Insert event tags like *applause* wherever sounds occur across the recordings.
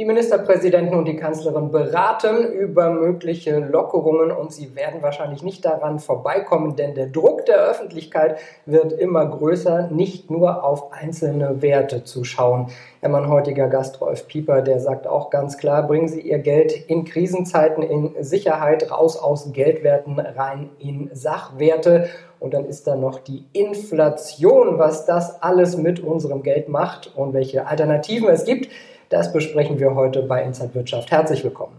Die Ministerpräsidenten und die Kanzlerin beraten über mögliche Lockerungen und sie werden wahrscheinlich nicht daran vorbeikommen, denn der Druck der Öffentlichkeit wird immer größer, nicht nur auf einzelne Werte zu schauen. Mein heutiger Gast Rolf Pieper, der sagt auch ganz klar, bringen Sie Ihr Geld in Krisenzeiten in Sicherheit, raus aus Geldwerten, rein in Sachwerte. Und dann ist da noch die Inflation, was das alles mit unserem Geld macht und welche Alternativen es gibt. Das besprechen wir heute bei Inside Wirtschaft. Herzlich willkommen.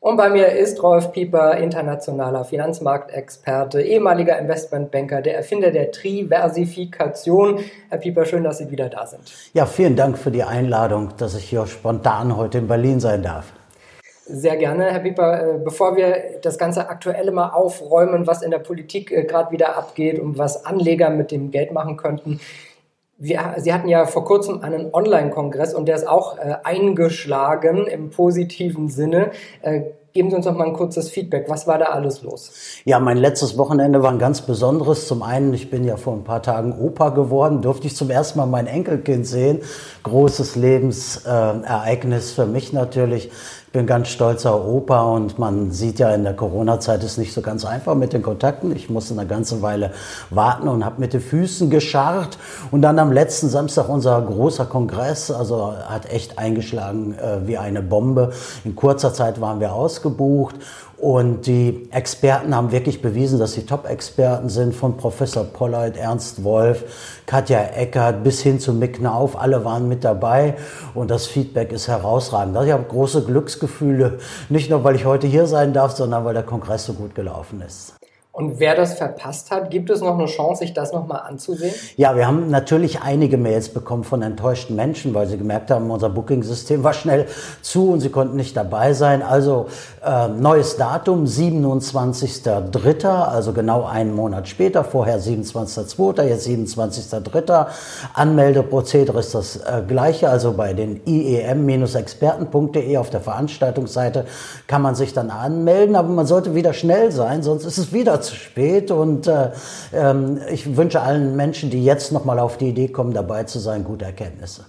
Und bei mir ist Rolf Pieper, internationaler Finanzmarktexperte, ehemaliger Investmentbanker, der Erfinder der Triversifikation. Herr Pieper, schön, dass Sie wieder da sind. Ja, vielen Dank für die Einladung, dass ich hier spontan heute in Berlin sein darf. Sehr gerne, Herr Pieper. Äh, bevor wir das ganze Aktuelle mal aufräumen, was in der Politik äh, gerade wieder abgeht und was Anleger mit dem Geld machen könnten. Wir, Sie hatten ja vor kurzem einen Online-Kongress und der ist auch äh, eingeschlagen im positiven Sinne. Äh, Geben Sie uns noch mal ein kurzes Feedback. Was war da alles los? Ja, mein letztes Wochenende war ein ganz besonderes. Zum einen, ich bin ja vor ein paar Tagen Opa geworden, durfte ich zum ersten Mal mein Enkelkind sehen. Großes Lebensereignis äh, für mich natürlich bin ganz stolzer Opa und man sieht ja in der Corona-Zeit ist nicht so ganz einfach mit den Kontakten. Ich musste eine ganze Weile warten und habe mit den Füßen gescharrt. Und dann am letzten Samstag unser großer Kongress, also hat echt eingeschlagen äh, wie eine Bombe. In kurzer Zeit waren wir ausgebucht und die Experten haben wirklich bewiesen, dass sie Top-Experten sind, von Professor Pollard, Ernst Wolf, Katja Eckert bis hin zu Mick Nauf. Alle waren mit dabei und das Feedback ist herausragend. Also ich habe große Glücksgefühle, nicht nur, weil ich heute hier sein darf, sondern weil der Kongress so gut gelaufen ist. Und wer das verpasst hat, gibt es noch eine Chance, sich das nochmal anzusehen? Ja, wir haben natürlich einige Mails bekommen von enttäuschten Menschen, weil sie gemerkt haben, unser Booking-System war schnell zu und sie konnten nicht dabei sein. Also äh, neues Datum, 27.03., also genau einen Monat später, vorher 27.02., jetzt 27.03. Anmeldeprozedere ist das äh, gleiche, also bei den iem-experten.de auf der Veranstaltungsseite kann man sich dann anmelden, aber man sollte wieder schnell sein, sonst ist es wieder zu spät. Und äh, ähm, ich wünsche allen Menschen, die jetzt nochmal auf die Idee kommen, dabei zu sein, gute Erkenntnisse.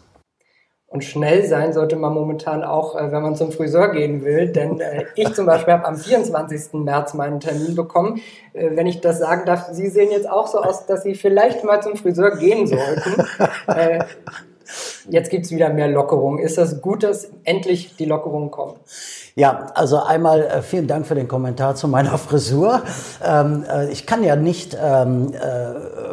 Und schnell sein sollte man momentan auch, äh, wenn man zum Friseur gehen will. Denn äh, ich zum Beispiel *laughs* habe am 24. März meinen Termin bekommen. Äh, wenn ich das sagen darf, Sie sehen jetzt auch so aus, dass Sie vielleicht mal zum Friseur gehen sollten. *laughs* Jetzt gibt es wieder mehr Lockerungen. Ist das gut, dass endlich die Lockerungen kommen? Ja, also einmal äh, vielen Dank für den Kommentar zu meiner *laughs* Frisur. Ähm, äh, ich kann ja nicht ähm, äh,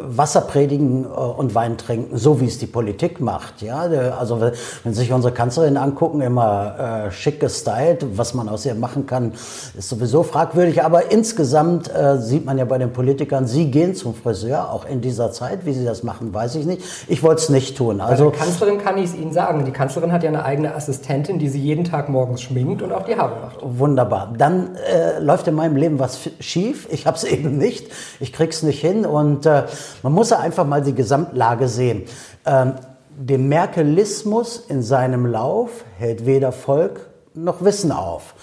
Wasser predigen äh, und Wein trinken, so wie es die Politik macht. Ja, also wenn Sie sich unsere Kanzlerin angucken, immer äh, schick gestylt, was man aus ihr machen kann, ist sowieso fragwürdig. Aber insgesamt äh, sieht man ja bei den Politikern, sie gehen zum Friseur, auch in dieser Zeit. Wie sie das machen, weiß ich nicht. Ich wollte es nicht tun. Also Kanzlerin kann ich es Ihnen sagen. Die Kanzlerin hat ja eine eigene Assistentin, die sie jeden Tag morgens schminkt und auch die Haare macht. Wunderbar. Dann äh, läuft in meinem Leben was schief. Ich habe es *laughs* eben nicht. Ich krieg's nicht hin und äh, man muss ja einfach mal die Gesamtlage sehen. Ähm, der Merkelismus in seinem Lauf hält weder Volk noch Wissen auf.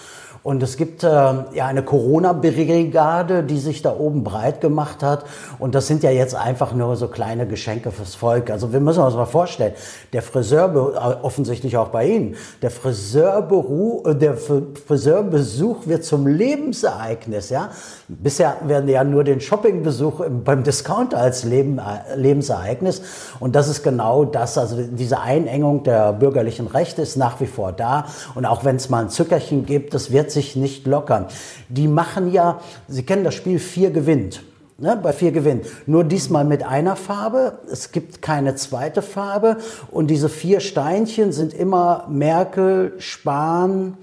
Und es gibt äh, ja eine Corona-Brigade, die sich da oben breit gemacht hat. Und das sind ja jetzt einfach nur so kleine Geschenke fürs Volk. Also wir müssen uns mal vorstellen, der Friseur, äh, offensichtlich auch bei Ihnen, der Friseurberuf, äh, der Friseurbesuch wird zum Lebensereignis. Ja, bisher werden ja nur den Shoppingbesuch beim Discounter als Leben, äh, Lebensereignis. Und das ist genau das. Also diese Einengung der bürgerlichen Rechte ist nach wie vor da. Und auch wenn es mal ein Zückerchen gibt, das wird sich nicht lockern. Die machen ja, Sie kennen das Spiel vier gewinnt. Ne, bei vier gewinnt. Nur diesmal mit einer Farbe. Es gibt keine zweite Farbe. Und diese vier Steinchen sind immer Merkel, Spahn,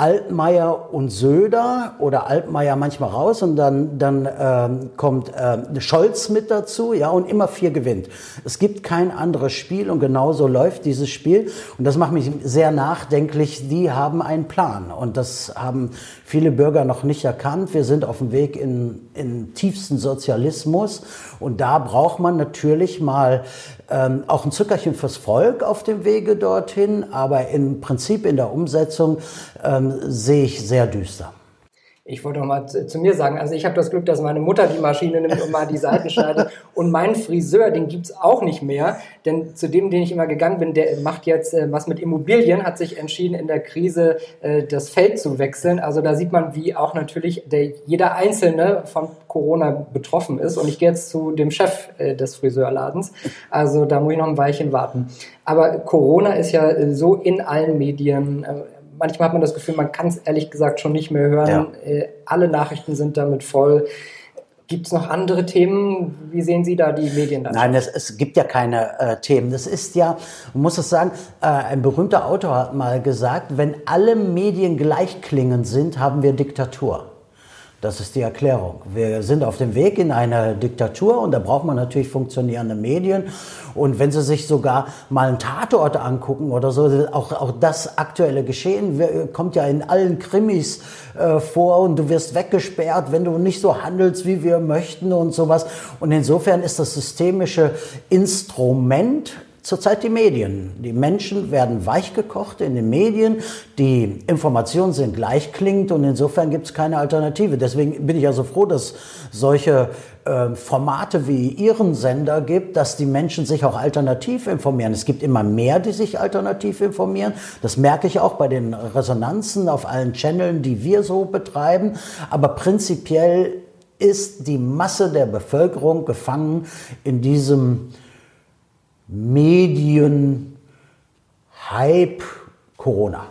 Altmaier und Söder oder Altmaier manchmal raus und dann, dann ähm, kommt ähm, Scholz mit dazu, ja, und immer vier gewinnt. Es gibt kein anderes Spiel und genauso läuft dieses Spiel. Und das macht mich sehr nachdenklich. Die haben einen Plan und das haben viele Bürger noch nicht erkannt. Wir sind auf dem Weg in, in tiefsten Sozialismus und da braucht man natürlich mal ähm, auch ein Zuckerchen fürs Volk auf dem Wege dorthin, aber im Prinzip in der Umsetzung ähm, sehe ich sehr düster. Ich wollte noch mal zu, zu mir sagen, also ich habe das Glück, dass meine Mutter die Maschine nimmt und mal die Seiten *laughs* schneidet. Und meinen Friseur, den gibt's auch nicht mehr. Denn zu dem, den ich immer gegangen bin, der macht jetzt äh, was mit Immobilien, hat sich entschieden, in der Krise äh, das Feld zu wechseln. Also da sieht man, wie auch natürlich der, jeder Einzelne von Corona betroffen ist. Und ich gehe jetzt zu dem Chef äh, des Friseurladens. Also da muss ich noch ein Weilchen warten. Aber Corona ist ja äh, so in allen Medien. Manchmal hat man das Gefühl, man kann es ehrlich gesagt schon nicht mehr hören. Ja. Äh, alle Nachrichten sind damit voll. Gibt es noch andere Themen? Wie sehen Sie da die Medien? Nein, es, es, gibt ja keine äh, Themen. Das ist ja, man muss es sagen, äh, ein berühmter Autor hat mal gesagt, wenn alle Medien gleichklingend sind, haben wir Diktatur. Das ist die Erklärung. Wir sind auf dem Weg in eine Diktatur und da braucht man natürlich funktionierende Medien. Und wenn Sie sich sogar mal einen Tatort angucken oder so, auch, auch das aktuelle Geschehen kommt ja in allen Krimis äh, vor und du wirst weggesperrt, wenn du nicht so handelst, wie wir möchten und sowas. Und insofern ist das systemische Instrument Zurzeit die Medien. Die Menschen werden weichgekocht in den Medien. Die Informationen sind gleichklingend und insofern gibt es keine Alternative. Deswegen bin ich ja so froh, dass solche äh, Formate wie Ihren Sender gibt, dass die Menschen sich auch alternativ informieren. Es gibt immer mehr, die sich alternativ informieren. Das merke ich auch bei den Resonanzen auf allen Channeln, die wir so betreiben. Aber prinzipiell ist die Masse der Bevölkerung gefangen in diesem Medien, Hype, Corona.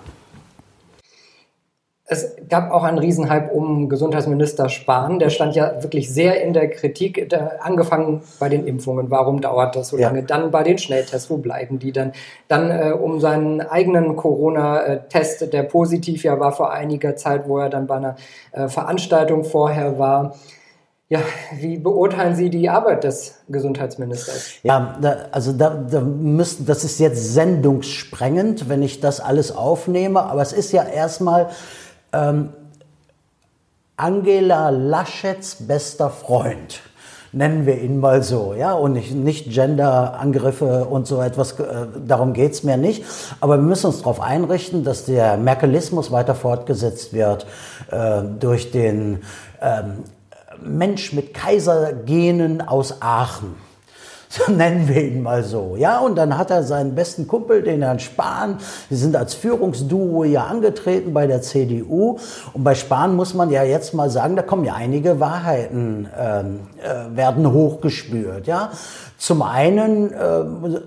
Es gab auch einen Riesenhype um Gesundheitsminister Spahn. Der stand ja wirklich sehr in der Kritik, der, angefangen bei den Impfungen. Warum dauert das so lange? Ja. Dann bei den Schnelltests, wo bleiben die dann? Dann äh, um seinen eigenen Corona-Test, der positiv ja war vor einiger Zeit, wo er dann bei einer äh, Veranstaltung vorher war. Ja, wie beurteilen Sie die Arbeit des Gesundheitsministers? Ja, da, also da, da müssen, das ist jetzt sendungssprengend, wenn ich das alles aufnehme, aber es ist ja erstmal ähm, Angela Laschets bester Freund nennen wir ihn mal so, ja, und nicht, nicht Gender-Angriffe und so etwas, äh, darum geht's mir nicht. Aber wir müssen uns darauf einrichten, dass der Merkelismus weiter fortgesetzt wird äh, durch den ähm, Mensch mit Kaisergenen aus Aachen. *laughs* So nennen wir ihn mal so. Ja, und dann hat er seinen besten Kumpel, den Herrn Spahn. Die sind als Führungsduo ja angetreten bei der CDU. Und bei Spahn muss man ja jetzt mal sagen, da kommen ja einige Wahrheiten, ähm, äh, werden hochgespürt. Ja, zum einen äh,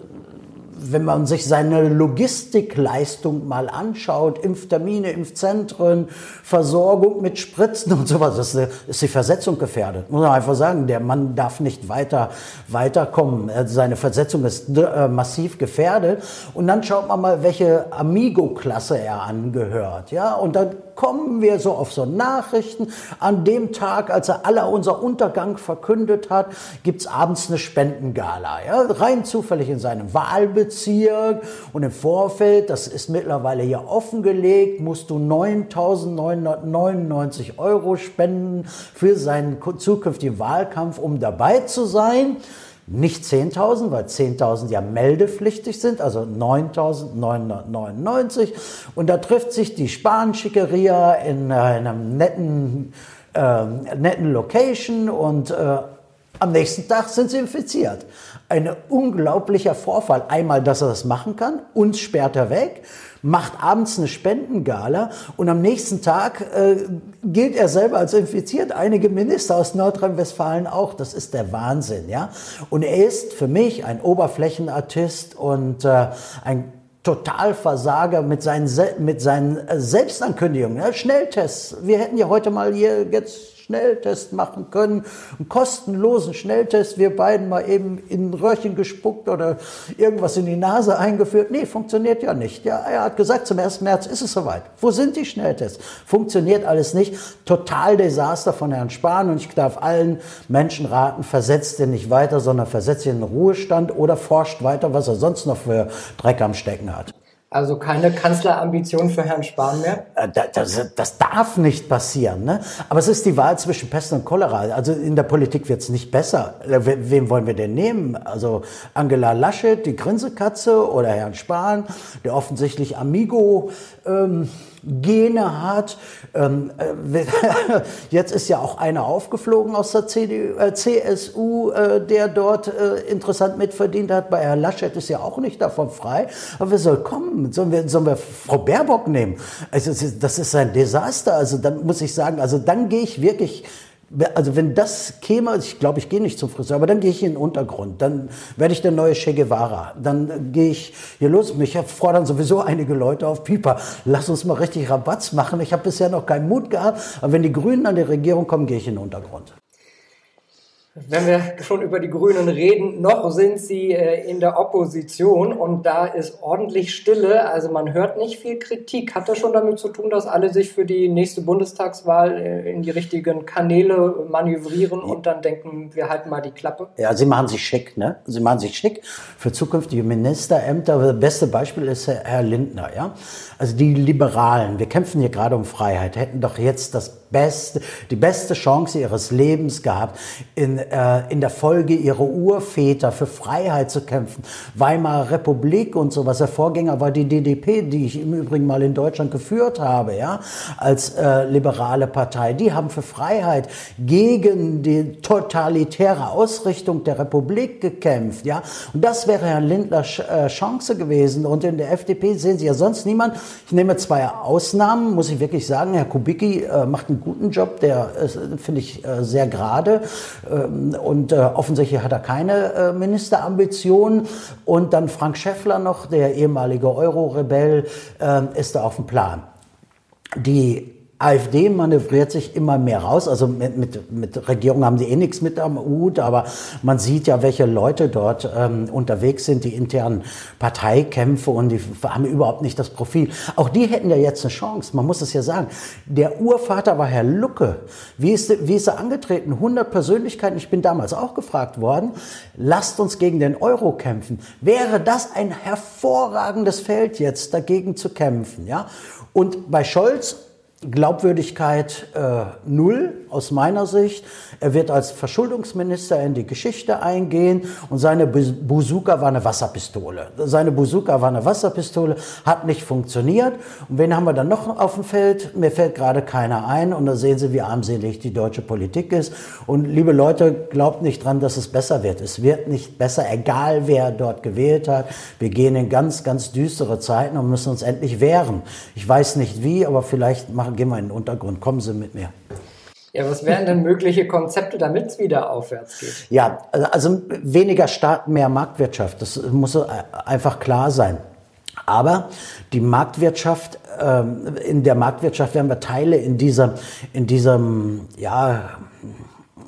wenn man sich seine Logistikleistung mal anschaut, Impftermine, Impfzentren, Versorgung mit Spritzen und sowas, das ist die Versetzung gefährdet. Muss man einfach sagen, der Mann darf nicht weiter weiterkommen. Seine Versetzung ist äh, massiv gefährdet. Und dann schaut man mal, welche Amigo-Klasse er angehört. Ja, und dann kommen wir so auf so Nachrichten. An dem Tag, als er aller unser Untergang verkündet hat, gibt's abends eine Spendengala. Ja? Rein zufällig in seinem Wahlbezirk und im Vorfeld, das ist mittlerweile hier offengelegt, musst du 9.999 Euro spenden für seinen zukünftigen Wahlkampf, um dabei zu sein. Nicht 10.000, weil 10.000 ja meldepflichtig sind, also 9.999. Und da trifft sich die Spanschickeria in einem netten, äh, netten Location und äh, am nächsten Tag sind sie infiziert. Ein unglaublicher Vorfall. Einmal, dass er das machen kann, uns sperrt er weg macht abends eine Spendengala und am nächsten Tag äh, gilt er selber als infiziert. Einige Minister aus Nordrhein-Westfalen auch. Das ist der Wahnsinn, ja. Und er ist für mich ein Oberflächenartist und äh, ein Totalversager mit seinen, mit seinen äh, Selbstankündigungen. Ja, Schnelltests. Wir hätten ja heute mal hier jetzt Schnelltest machen können, einen kostenlosen Schnelltest, wir beiden mal eben in ein Röhrchen gespuckt oder irgendwas in die Nase eingeführt. Nee, funktioniert ja nicht. Ja, er hat gesagt, zum 1. März ist es soweit. Wo sind die Schnelltests? Funktioniert alles nicht. Total Desaster von Herrn Spahn und ich darf allen Menschen raten, versetzt ihn nicht weiter, sondern versetzt ihn in den Ruhestand oder forscht weiter, was er sonst noch für Dreck am Stecken hat. Also keine Kanzlerambition für Herrn Spahn mehr? Äh, das, das, darf nicht passieren. Ne? Aber es ist die Wahl zwischen Pest und Cholera. Also in der Politik wird es nicht besser. Äh, wem wollen wir denn nehmen? Also Angela Laschet, die Grinsekatze oder Herrn Spahn, der offensichtlich Amigo ähm, Gene hat. Ähm, äh, *laughs* jetzt ist ja auch einer aufgeflogen aus der CDU, äh, CSU, äh, der dort äh, interessant mitverdient hat. Bei Herrn Laschet ist ja auch nicht davon frei. Aber wer soll kommen? Sollen wir, sollen wir Frau Baerbock nehmen? Also das ist ein Desaster. Also dann muss ich sagen, also dann gehe ich wirklich also wenn das käme, ich glaube, ich gehe nicht zum Friseur, aber dann gehe ich in den Untergrund, dann werde ich der neue Che Guevara, dann gehe ich hier los. Mich fordern sowieso einige Leute auf, Pieper, lass uns mal richtig Rabatz machen. Ich habe bisher noch keinen Mut gehabt, aber wenn die Grünen an die Regierung kommen, gehe ich in den Untergrund. Wenn wir schon über die Grünen reden, noch sind sie äh, in der Opposition und da ist ordentlich Stille. Also man hört nicht viel Kritik. Hat das schon damit zu tun, dass alle sich für die nächste Bundestagswahl äh, in die richtigen Kanäle manövrieren und dann denken, wir halten mal die Klappe? Ja, sie machen sich schick, ne? Sie machen sich schick für zukünftige Ministerämter. Das beste Beispiel ist Herr Lindner, ja? Also die Liberalen, wir kämpfen hier gerade um Freiheit, hätten doch jetzt das beste, die beste Chance ihres Lebens gehabt, in, äh, in der Folge ihrer Urväter für Freiheit zu kämpfen. Weimarer Republik und sowas. Der Vorgänger war die DDP, die ich im Übrigen mal in Deutschland geführt habe, ja, als äh, liberale Partei. Die haben für Freiheit gegen die totalitäre Ausrichtung der Republik gekämpft, ja. Und das wäre Herrn Lindner äh, Chance gewesen. Und in der FDP sehen Sie ja sonst niemand. Ich nehme zwei Ausnahmen, muss ich wirklich sagen. Herr Kubicki äh, macht einen guten Job, der finde ich äh, sehr gerade. Ähm, und äh, offensichtlich hat er keine äh, Ministerambitionen. Und dann Frank Schäffler noch, der ehemalige Euro-Rebell, ähm, ist da auf dem Plan. Die AfD manövriert sich immer mehr raus. Also mit, mit, mit Regierung haben sie eh nichts mit am Hut, aber man sieht ja, welche Leute dort ähm, unterwegs sind, die internen Parteikämpfe und die haben überhaupt nicht das Profil. Auch die hätten ja jetzt eine Chance. Man muss es ja sagen. Der Urvater war Herr Lucke. Wie ist, wie ist er angetreten? 100 Persönlichkeiten. Ich bin damals auch gefragt worden. Lasst uns gegen den Euro kämpfen. Wäre das ein hervorragendes Feld jetzt dagegen zu kämpfen? Ja? Und bei Scholz Glaubwürdigkeit äh, null aus meiner Sicht. Er wird als Verschuldungsminister in die Geschichte eingehen und seine Bazooka war eine Wasserpistole. Seine Bazooka war eine Wasserpistole, hat nicht funktioniert. Und wen haben wir dann noch auf dem Feld? Mir fällt gerade keiner ein und da sehen Sie, wie armselig die deutsche Politik ist. Und liebe Leute, glaubt nicht dran, dass es besser wird. Es wird nicht besser, egal wer dort gewählt hat. Wir gehen in ganz, ganz düstere Zeiten und müssen uns endlich wehren. Ich weiß nicht wie, aber vielleicht machen gehen wir in den Untergrund, kommen Sie mit mir. Ja, was wären denn mögliche Konzepte, damit es wieder aufwärts geht? Ja, also weniger Staat, mehr Marktwirtschaft. Das muss einfach klar sein. Aber die Marktwirtschaft, ähm, in der Marktwirtschaft werden wir Teile in dieser, in diesem, ja,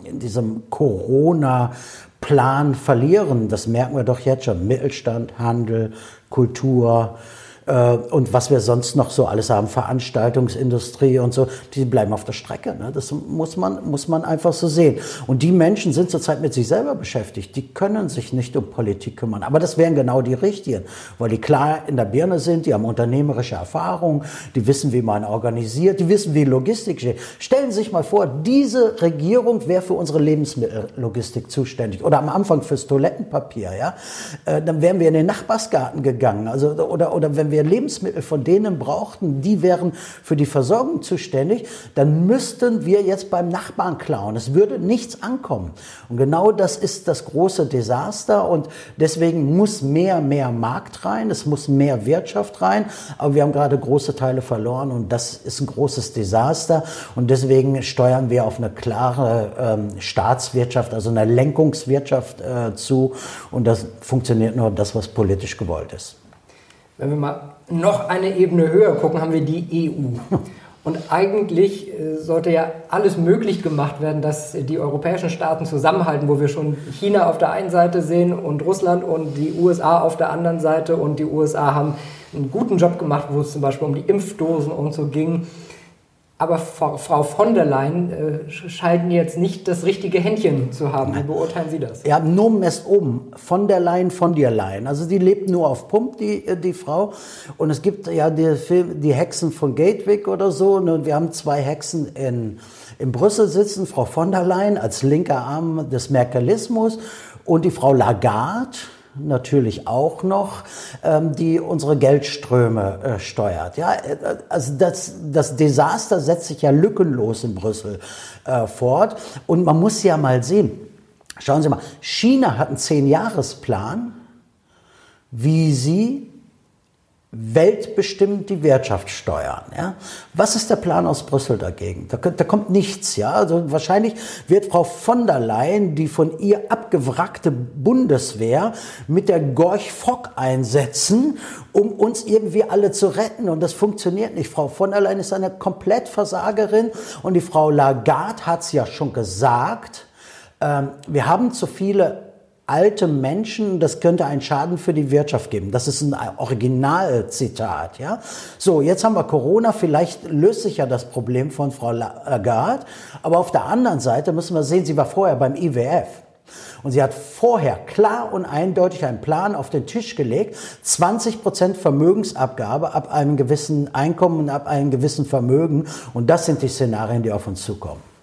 in diesem Corona-Plan verlieren. Das merken wir doch jetzt schon. Mittelstand, Handel, Kultur, äh, und was wir sonst noch so alles haben, Veranstaltungsindustrie und so, die bleiben auf der Strecke. Ne? Das muss man, muss man einfach so sehen. Und die Menschen sind zurzeit mit sich selber beschäftigt. Die können sich nicht um Politik kümmern. Aber das wären genau die Richtigen, weil die klar in der Birne sind, die haben unternehmerische Erfahrung, die wissen, wie man organisiert, die wissen, wie Logistik steht. Stellen Sie sich mal vor, diese Regierung wäre für unsere Lebensmittellogistik zuständig oder am Anfang fürs Toilettenpapier. Ja? Äh, dann wären wir in den Nachbarsgarten gegangen. Also, oder, oder wenn wir wir Lebensmittel von denen brauchten, die wären für die Versorgung zuständig, dann müssten wir jetzt beim Nachbarn klauen. Es würde nichts ankommen. Und genau das ist das große Desaster und deswegen muss mehr, mehr Markt rein, es muss mehr Wirtschaft rein, aber wir haben gerade große Teile verloren und das ist ein großes Desaster und deswegen steuern wir auf eine klare ähm, Staatswirtschaft, also eine Lenkungswirtschaft äh, zu und das funktioniert nur das, was politisch gewollt ist. Wenn wir mal noch eine Ebene höher gucken, haben wir die EU. *laughs* Und eigentlich äh, sollte ja alles möglich gemacht werden, dass die europäischen Staaten zusammenhalten, wo wir schon China auf der einen Seite sehen und Russland und die USA auf der anderen Seite. Und die USA haben einen guten Job gemacht, wo es zum Beispiel um die Impfdosen und so ging. Aber Frau von der Leyen äh, scheint jetzt nicht das richtige Händchen zu haben. Wie beurteilen Sie das? Ja, Nomen ist oben. Von der Leyen, von der Leyen. Also die lebt nur auf Pump, die, äh, die Frau. Und es gibt ja die, Film, die Hexen von Gatwick oder so. Und wir haben zwei Hexen in, in Brüssel sitzen. Frau von der Leyen als linker Arm des Merkelismus und die Frau Lagarde natürlich auch noch, ähm, die unsere Geldströme äh, steuert. Ja, äh, also das, das Desaster setzt sich ja lückenlos in Brüssel äh, fort. Und man muss ja mal sehen, schauen Sie mal, China hat einen Zehn-Jahres-Plan, wie sie weltbestimmt die Wirtschaft steuern. Ja? Was ist der Plan aus Brüssel dagegen? Da, da, kommt nichts. Ja? Also wahrscheinlich wird Frau von der Leyen die von ihr abgewrackte Bundeswehr mit der Gorch Fock einsetzen, um uns irgendwie alle zu retten. Und das funktioniert nicht. Frau von der Leyen ist eine Komplettversagerin und die Frau Lagarde hat es ja schon gesagt. Ähm, wir haben zu viele alte Menschen, das könnte einen Schaden für die Wirtschaft geben. Das ist ein Originalzitat, ja. So, jetzt haben wir Corona, vielleicht löst sich ja das Problem von Frau Lagarde, aber auf der anderen Seite müssen wir sehen, sie war vorher beim IWF. Und sie hat vorher klar und eindeutig einen Plan auf den Tisch gelegt, 20 Prozent Vermögensabgabe ab einem gewissen Einkommen und ab einem gewissen Vermögen. Und das sind die Szenarien, die auf uns zukommen.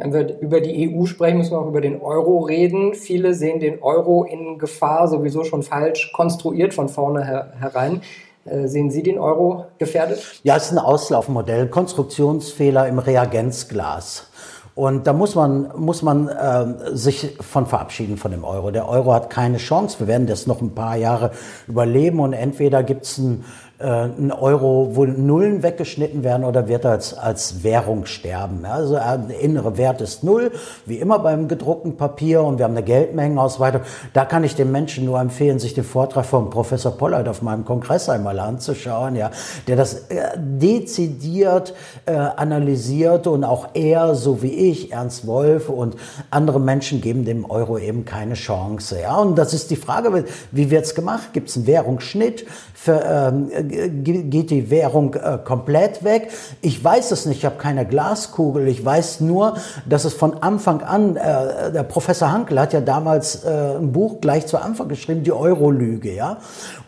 Wenn wir über die EU sprechen, müssen wir auch über den Euro reden. Viele sehen den Euro in Gefahr, sowieso schon falsch konstruiert von vorne her herein. Äh, sehen Sie den Euro gefährdet? Ja, es ist ein Auslaufmodell, Konstruktionsfehler im Reagenzglas. Und da muss man, muss man äh, sich von verabschieden von dem Euro. Der Euro hat keine Chance. Wir werden das noch ein paar Jahre überleben und entweder gibt es ein äh, ein Euro, wo Nullen weggeschnitten werden oder wird als, als Währung sterben. Also der innere Wert ist null, wie immer beim gedruckten Papier und wir haben eine Geldmengenausweitung. Da kann ich den Menschen nur empfehlen, sich den Vortrag von Professor Pollard auf meinem Kongress einmal anzuschauen, ja, der das äh, dezidiert äh, analysiert und auch er, so wie ich, Ernst Wolf und andere Menschen geben dem Euro eben keine Chance. Ja, und das ist die Frage, wie wird's gemacht? Gibt es einen Währungsschnitt? Für, ähm, geht die Währung äh, komplett weg. Ich weiß es nicht, ich habe keine Glaskugel. Ich weiß nur, dass es von Anfang an, äh, der Professor Hankel hat ja damals äh, ein Buch gleich zu Anfang geschrieben, die Euro-Lüge. Ja?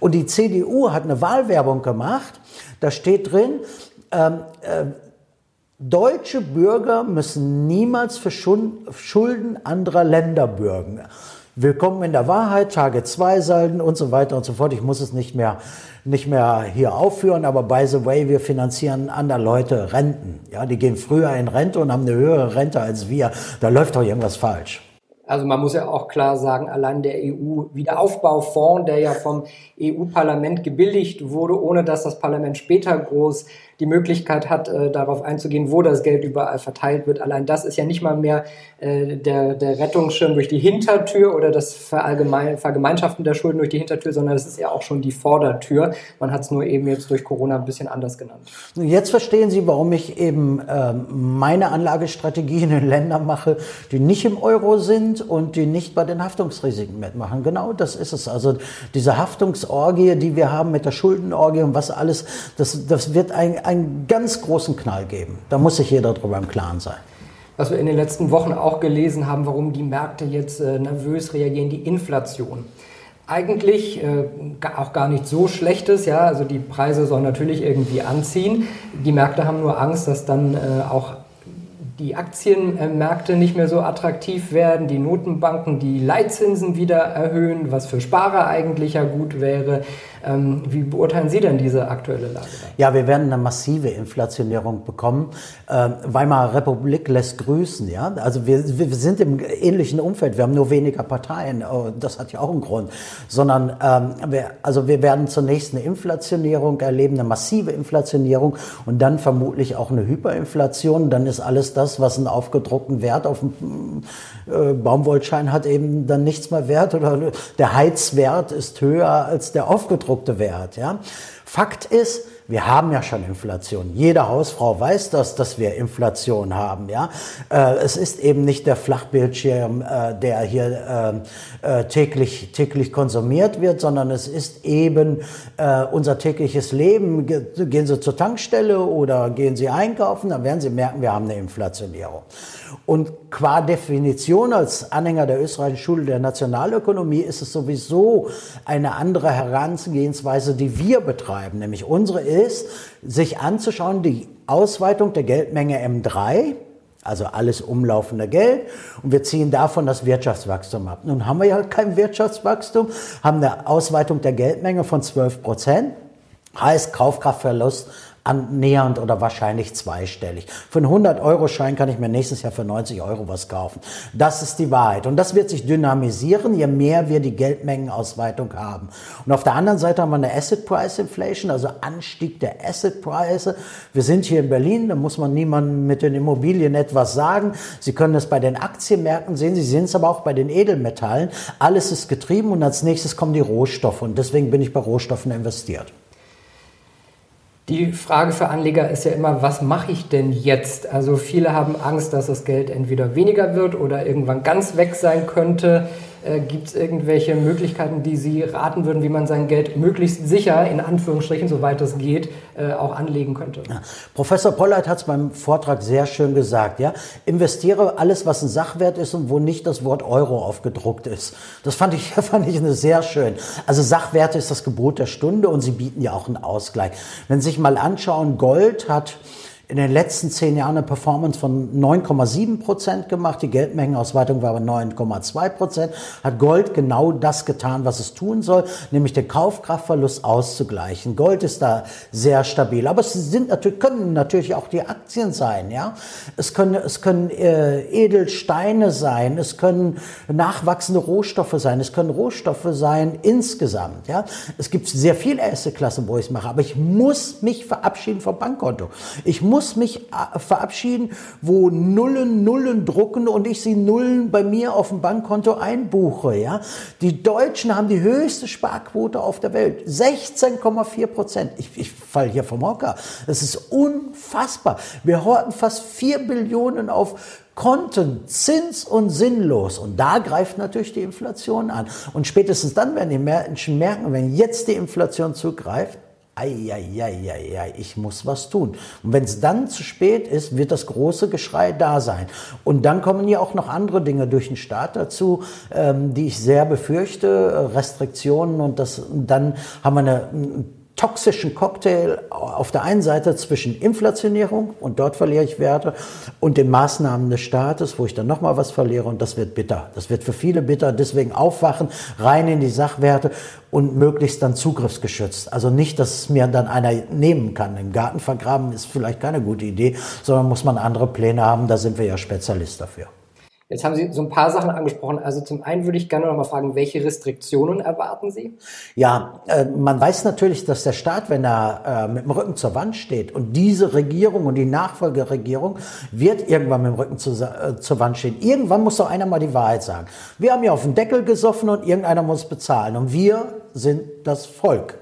Und die CDU hat eine Wahlwerbung gemacht. Da steht drin, ähm, äh, Deutsche Bürger müssen niemals für Schulden anderer Länder bürgen. Willkommen in der Wahrheit, Tage 2 Salden und so weiter und so fort. Ich muss es nicht mehr nicht mehr hier aufführen, aber by the way, wir finanzieren andere Leute Renten. Ja, die gehen früher in Rente und haben eine höhere Rente als wir. Da läuft doch irgendwas falsch. Also man muss ja auch klar sagen, allein der EU-Wiederaufbaufonds, der ja vom EU-Parlament gebilligt wurde, ohne dass das Parlament später groß die Möglichkeit hat, äh, darauf einzugehen, wo das Geld überall verteilt wird. Allein das ist ja nicht mal mehr äh, der, der Rettungsschirm durch die Hintertür oder das Verallgemein, Vergemeinschaften der Schulden durch die Hintertür, sondern es ist ja auch schon die Vordertür. Man hat es nur eben jetzt durch Corona ein bisschen anders genannt. Jetzt verstehen Sie, warum ich eben äh, meine Anlagestrategien in Ländern mache, die nicht im Euro sind und die nicht bei den Haftungsrisiken mitmachen. Genau das ist es. Also diese Haftungsorgie, die wir haben mit der Schuldenorgie und was alles, das, das wird ein, einen ganz großen Knall geben. Da muss sich jeder darüber im Klaren sein. Was wir in den letzten Wochen auch gelesen haben, warum die Märkte jetzt äh, nervös reagieren, die Inflation. Eigentlich äh, auch gar nicht so schlechtes, ja, also die Preise sollen natürlich irgendwie anziehen. Die Märkte haben nur Angst, dass dann äh, auch die Aktienmärkte nicht mehr so attraktiv werden, die Notenbanken die Leitzinsen wieder erhöhen, was für Sparer eigentlich ja gut wäre. Ähm, wie beurteilen Sie denn diese aktuelle Lage? Ja, wir werden eine massive Inflationierung bekommen. Ähm, Weimarer Republik lässt grüßen. Ja? Also wir, wir sind im ähnlichen Umfeld. Wir haben nur weniger Parteien. Oh, das hat ja auch einen Grund. Sondern ähm, wir, also wir werden zunächst eine Inflationierung erleben, eine massive Inflationierung und dann vermutlich auch eine Hyperinflation. Dann ist alles das, was einen aufgedruckten Wert auf dem äh, Baumwollschein hat, eben dann nichts mehr wert oder der Heizwert ist höher als der aufgedruckte gedruckte Wert. Ja? Fakt ist, wir haben ja schon Inflation. Jede Hausfrau weiß das, dass wir Inflation haben. Ja, äh, es ist eben nicht der Flachbildschirm, äh, der hier äh, äh täglich täglich konsumiert wird, sondern es ist eben äh, unser tägliches Leben. Gehen Sie zur Tankstelle oder gehen Sie einkaufen, dann werden Sie merken, wir haben eine Inflationierung. Und qua Definition als Anhänger der österreichischen Schule der Nationalökonomie ist es sowieso eine andere Herangehensweise, die wir betreiben. Nämlich unsere ist, sich anzuschauen, die Ausweitung der Geldmenge M3, also alles umlaufende Geld. Und wir ziehen davon das Wirtschaftswachstum ab. Nun haben wir ja kein Wirtschaftswachstum, haben eine Ausweitung der Geldmenge von 12 Prozent. Heißt Kaufkraftverlust annähernd oder wahrscheinlich zweistellig. Für einen 100-Euro-Schein kann ich mir nächstes Jahr für 90 Euro was kaufen. Das ist die Wahrheit. Und das wird sich dynamisieren, je mehr wir die Geldmengenausweitung haben. Und auf der anderen Seite haben wir eine Asset Price Inflation, also Anstieg der Asset Preise. Wir sind hier in Berlin, da muss man niemandem mit den Immobilien etwas sagen. Sie können es bei den Aktienmärkten sehen, Sie sehen es aber auch bei den Edelmetallen. Alles ist getrieben und als nächstes kommen die Rohstoffe. Und deswegen bin ich bei Rohstoffen investiert. Die Frage für Anleger ist ja immer, was mache ich denn jetzt? Also viele haben Angst, dass das Geld entweder weniger wird oder irgendwann ganz weg sein könnte. Äh, Gibt es irgendwelche Möglichkeiten, die Sie raten würden, wie man sein Geld möglichst sicher, in Anführungsstrichen, soweit es geht, äh, auch anlegen könnte? Ja. Professor Pollard hat es beim Vortrag sehr schön gesagt. Ja? Investiere alles, was ein Sachwert ist und wo nicht das Wort Euro aufgedruckt ist. Das fand ich, *laughs* fand ich sehr schön. Also Sachwerte ist das Gebot der Stunde und sie bieten ja auch einen Ausgleich. Wenn Sie sich mal anschauen, Gold hat in den letzten zehn Jahren eine Performance von 9,7 Prozent gemacht. Die Geldmengenausweitung war aber 9,2 Prozent. Hat Gold genau das getan, was es tun soll, nämlich den Kaufkraftverlust auszugleichen. Gold ist da sehr stabil. Aber es sind natürlich, können natürlich auch die Aktien sein, ja. Es können, es können äh, Edelsteine sein. Es können nachwachsende Rohstoffe sein. Es können Rohstoffe sein insgesamt, ja. Es gibt sehr viele Assetklassen, wo ich es mache. Aber ich muss mich verabschieden vom Bankkonto. Ich muss muss mich äh, verabschieden, wo Nullen Nullen drucken und ich sie Nullen bei mir auf dem Bankkonto einbuche. Ja? Die Deutschen haben die höchste Sparquote auf der Welt. 16,4 Prozent. Ich, ich falle hier vom Hocker. Das ist unfassbar. Wir horten fast 4 Billionen auf Konten, Zins und sinnlos. Und da greift natürlich die Inflation an. Und spätestens dann werden die Menschen merken, wenn jetzt die Inflation zugreift, Eieieiei, ich muss was tun. Und wenn es dann zu spät ist, wird das große Geschrei da sein. Und dann kommen ja auch noch andere Dinge durch den Staat dazu, ähm, die ich sehr befürchte, Restriktionen und das, dann haben wir eine toxischen Cocktail auf der einen Seite zwischen Inflationierung und dort verliere ich Werte und den Maßnahmen des Staates, wo ich dann nochmal was verliere und das wird bitter. Das wird für viele bitter. Deswegen aufwachen, rein in die Sachwerte und möglichst dann zugriffsgeschützt. Also nicht, dass es mir dann einer nehmen kann. Im Garten vergraben ist vielleicht keine gute Idee, sondern muss man andere Pläne haben. Da sind wir ja Spezialist dafür. Jetzt haben Sie so ein paar Sachen angesprochen. Also zum einen würde ich gerne noch mal fragen, welche Restriktionen erwarten Sie? Ja, äh, man weiß natürlich, dass der Staat, wenn er äh, mit dem Rücken zur Wand steht und diese Regierung und die Nachfolgeregierung wird irgendwann mit dem Rücken zu, äh, zur Wand stehen. Irgendwann muss doch einer mal die Wahrheit sagen. Wir haben ja auf den Deckel gesoffen und irgendeiner muss bezahlen. Und wir sind das Volk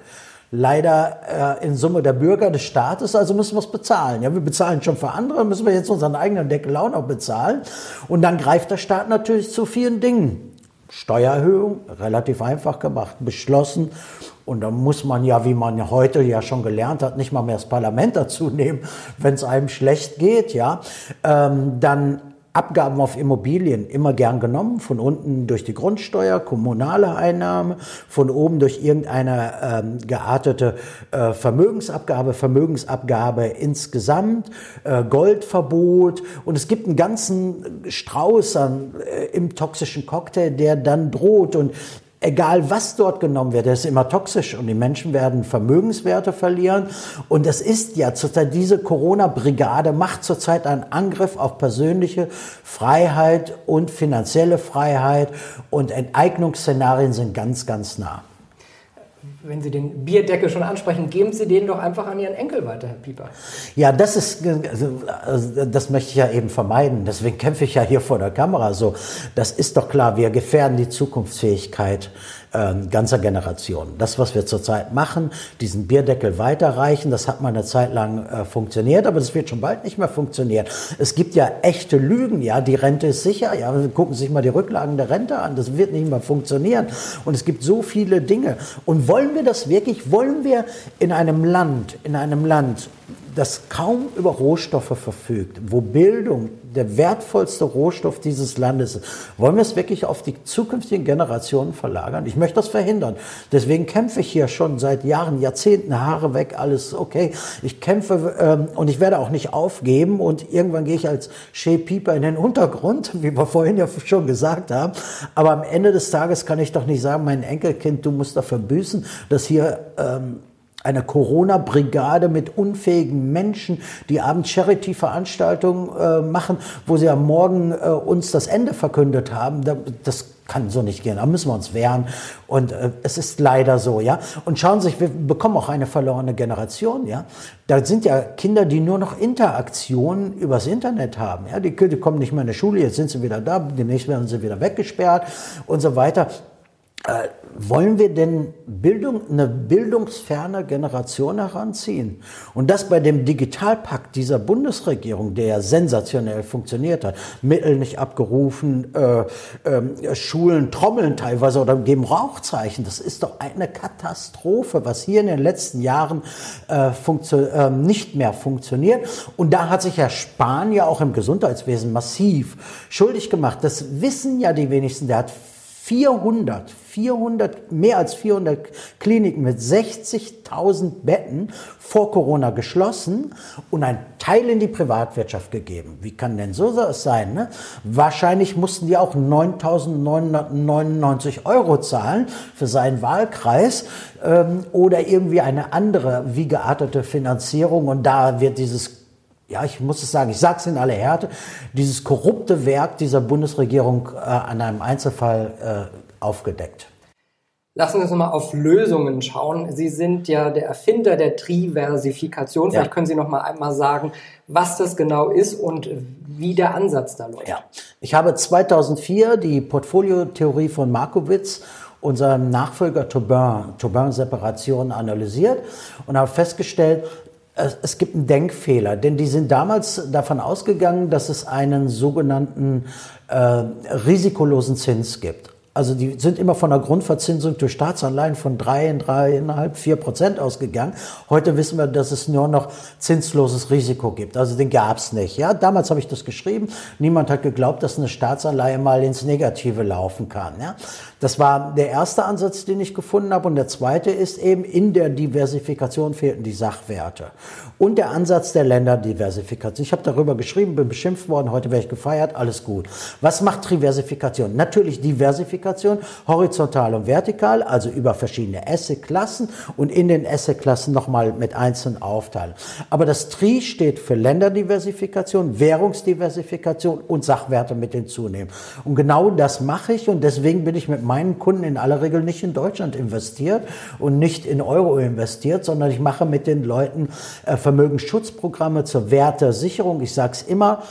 leider äh, in Summe der Bürger des Staates, also müssen wir es bezahlen. Ja, wir bezahlen schon für andere, müssen wir jetzt unseren eigenen Deckel auch noch bezahlen. Und dann greift der Staat natürlich zu vielen Dingen. Steuererhöhung, relativ einfach gemacht, beschlossen. Und dann muss man ja, wie man heute ja schon gelernt hat, nicht mal mehr das Parlament dazu nehmen, wenn es einem schlecht geht, ja. Ähm, dann Abgaben auf Immobilien immer gern genommen, von unten durch die Grundsteuer, kommunale Einnahme, von oben durch irgendeine ähm, geartete äh, Vermögensabgabe, Vermögensabgabe insgesamt, äh, Goldverbot. Und es gibt einen ganzen Strauß an, äh, im toxischen Cocktail, der dann droht. Und egal was dort genommen wird, das ist immer toxisch und die Menschen werden Vermögenswerte verlieren. Und es ist ja zurzeit, diese Corona-Brigade macht zurzeit einen Angriff auf persönliche Freiheit und finanzielle Freiheit und Enteignungsszenarien sind ganz, ganz nah wenn Sie den Bierdeckel schon ansprechen, geben Sie den doch einfach an Ihren Enkel weiter, Herr Pieper. Ja, das ist, also, das möchte ich ja eben vermeiden. Deswegen kämpfe ich ja hier vor der Kamera so. Das ist doch klar, wir gefährden die Zukunftsfähigkeit äh, ganzer Generationen. Das, was wir zurzeit machen, diesen Bierdeckel weiterreichen, das hat mal eine Zeit lang äh, funktioniert, aber das wird schon bald nicht mehr funktionieren. Es gibt ja echte Lügen, ja, die Rente ist sicher, ja, gucken Sie sich mal die Rücklagen der Rente an, das wird nicht mehr funktionieren. Und es gibt so viele Dinge. Und wollen wir das wirklich, wollen wir in einem Land, in einem Land, das kaum über Rohstoffe verfügt, wo Bildung der wertvollste Rohstoff dieses Landes ist, wollen wir es wirklich auf die zukünftigen Generationen verlagern? Ich möchte das verhindern. Deswegen kämpfe ich hier schon seit Jahren, Jahrzehnten, Haare weg, alles okay. Ich kämpfe ähm, und ich werde auch nicht aufgeben und irgendwann gehe ich als Shea Pieper in den Untergrund, *laughs* wie wir vorhin ja schon gesagt haben. Aber am Ende des Tages kann ich doch nicht sagen, mein Enkelkind, du musst dafür büßen, dass hier ähm, eine Corona-Brigade mit unfähigen Menschen, die abends Charity-Veranstaltungen äh, machen, wo sie am Morgen äh, uns das Ende verkündet haben. Das kann so nicht gehen. Da müssen wir uns wehren. Und äh, es ist leider so, ja. Und schauen Sie sich, wir bekommen auch eine verlorene Generation, ja. Da sind ja Kinder, die nur noch Interaktionen übers Internet haben. Ja, die, die kommen nicht mehr in die Schule, jetzt sind sie wieder da, demnächst werden sie wieder weggesperrt und so weiter. Äh, wollen wir denn Bildung, eine bildungsferne Generation heranziehen? Und das bei dem Digitalpakt dieser Bundesregierung, der ja sensationell funktioniert hat, Mittel nicht abgerufen, äh, äh, Schulen trommeln teilweise oder geben Rauchzeichen. Das ist doch eine Katastrophe, was hier in den letzten Jahren äh, ähm, nicht mehr funktioniert. Und da hat sich Herr Spahn ja auch im Gesundheitswesen massiv schuldig gemacht. Das wissen ja die wenigsten. Der hat 400, 400, mehr als 400 Kliniken mit 60.000 Betten vor Corona geschlossen und ein Teil in die Privatwirtschaft gegeben. Wie kann denn so sein? Ne? Wahrscheinlich mussten die auch 9.999 Euro zahlen für seinen Wahlkreis ähm, oder irgendwie eine andere wie geartete Finanzierung und da wird dieses ja, ich muss es sagen, ich sage es in aller Härte, dieses korrupte Werk dieser Bundesregierung äh, an einem Einzelfall äh, aufgedeckt. Lassen Sie uns mal auf Lösungen schauen. Sie sind ja der Erfinder der Triversifikation. Vielleicht ja. können Sie noch mal einmal sagen, was das genau ist und wie der Ansatz da läuft. Ja. Ich habe 2004 die Portfoliotheorie von Markowitz unserem Nachfolger Taubin, Taubin-Separation analysiert und habe festgestellt, es gibt einen Denkfehler, denn die sind damals davon ausgegangen, dass es einen sogenannten äh, risikolosen Zins gibt. Also die sind immer von der Grundverzinsung durch Staatsanleihen von drei, dreieinhalb, vier Prozent ausgegangen. Heute wissen wir, dass es nur noch zinsloses Risiko gibt. Also den gab es nicht. Ja, damals habe ich das geschrieben. Niemand hat geglaubt, dass eine Staatsanleihe mal ins Negative laufen kann. Ja, das war der erste Ansatz, den ich gefunden habe. Und der zweite ist eben in der Diversifikation fehlten die Sachwerte und der Ansatz der Länderdiversifikation. Ich habe darüber geschrieben, bin beschimpft worden. Heute werde ich gefeiert. Alles gut. Was macht Diversifikation? Natürlich Diversifikation horizontal und vertikal, also über verschiedene Asset-Klassen und in den Asset-Klassen nochmal mit einzelnen aufteilen. Aber das TRI steht für Länderdiversifikation, Währungsdiversifikation und Sachwerte mit hinzunehmen. Und genau das mache ich und deswegen bin ich mit meinen Kunden in aller Regel nicht in Deutschland investiert und nicht in Euro investiert, sondern ich mache mit den Leuten äh, Vermögensschutzprogramme zur Wertesicherung. Ich sage es immer,